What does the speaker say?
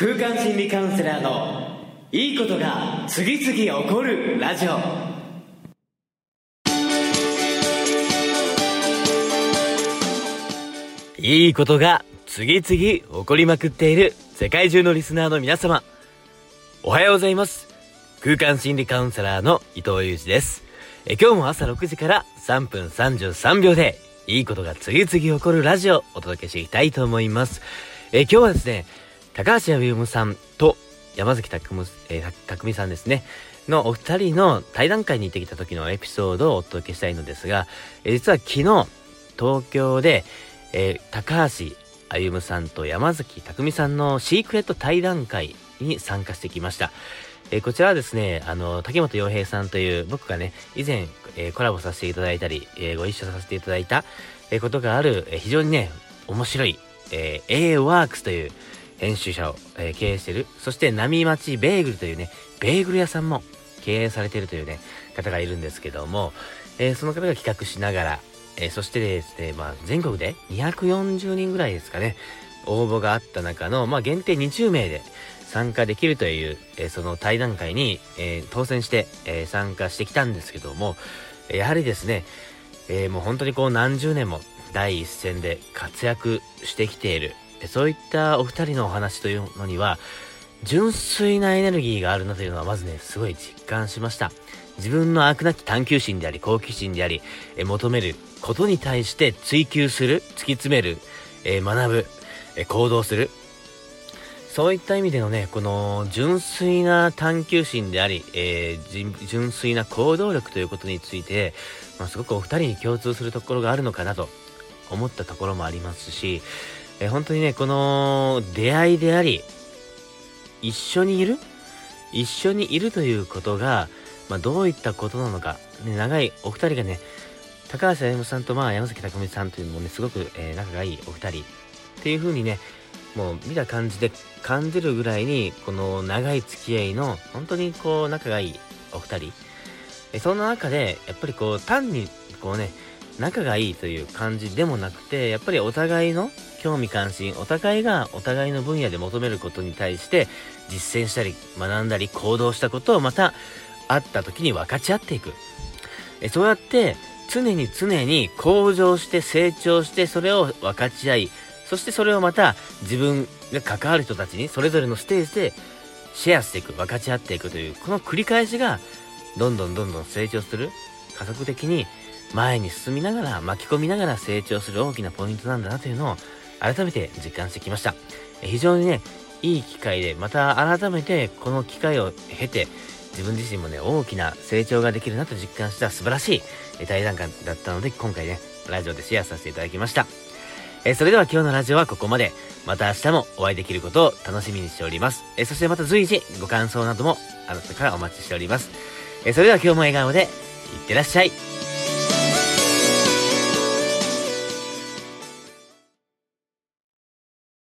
空間心理カウンセラーのいいことが次々起こるラジオ。いいことが次々起こりまくっている世界中のリスナーの皆様。おはようございます。空間心理カウンセラーの伊藤裕二です。え今日も朝6時から3分33秒でいいことが次々起こるラジオをお届けしていきたいと思います。え今日はですね高橋歩さんと山崎匠,、えー、匠さんですねのお二人の対談会に行ってきた時のエピソードをお届けしたいのですが、えー、実は昨日東京で、えー、高橋歩さんと山崎匠さんのシークレット対談会に参加してきました。えー、こちらはですね、あの、竹本洋平さんという僕がね、以前、えー、コラボさせていただいたり、えー、ご一緒させていただいた、えことがある、え非常にね、面白い、え、A ワークスという編集者を、え経営してる、そして波町ベーグルというね、ベーグル屋さんも経営されてるというね、方がいるんですけども、えその方が企画しながら、えそしてですね、まあ、全国で240人ぐらいですかね、応募があった中の、まあ、限定20名で、参加できるという、えー、その対談会に、え、当選して、え、参加してきたんですけども、やはりですね、えもう本当にこう何十年も第一線で活躍してきている、そういったお二人のお話というのには、純粋なエネルギーがあるなというのはまずね、すごい実感しました。自分の飽くなき探求心であり、好奇心であり、え求めることに対して追求する、突き詰める、え学ぶ、え行動する、そういった意味でのね、この純粋な探求心であり、えー、純粋な行動力ということについて、まあ、すごくお二人に共通するところがあるのかなと思ったところもありますし、え、本当にね、この出会いであり、一緒にいる？一緒にいるということが、まあ、どういったことなのか、ね、長いお二人がね、高橋歩さんとまあ山崎匠さんというのもね、すごく、えー、仲がいいお二人っていう風にね、もう見た感じで感じるぐらいに、この長い付き合いの、本当にこう仲がいいお二人。えその中で、やっぱりこう単にこうね、仲がいいという感じでもなくて、やっぱりお互いの興味関心、お互いがお互いの分野で求めることに対して実践したり、学んだり、行動したことをまた会った時に分かち合っていく。えそうやって常に常に向上して成長してそれを分かち合い、そしてそれをまた自分が関わる人たちにそれぞれのステージでシェアしていく、分かち合っていくという、この繰り返しがどんどんどんどん成長する、加速的に前に進みながら、巻き込みながら成長する大きなポイントなんだなというのを改めて実感してきました。非常にね、いい機会で、また改めてこの機会を経て、自分自身もね、大きな成長ができるなと実感した素晴らしい対談会だったので、今回ね、ラジオでシェアさせていただきました。えそれでは今日のラジオはここまで。また明日もお会いできることを楽しみにしております。えそしてまた随時ご感想などもあなたからお待ちしております。えそれでは今日も笑顔でいってらっしゃい。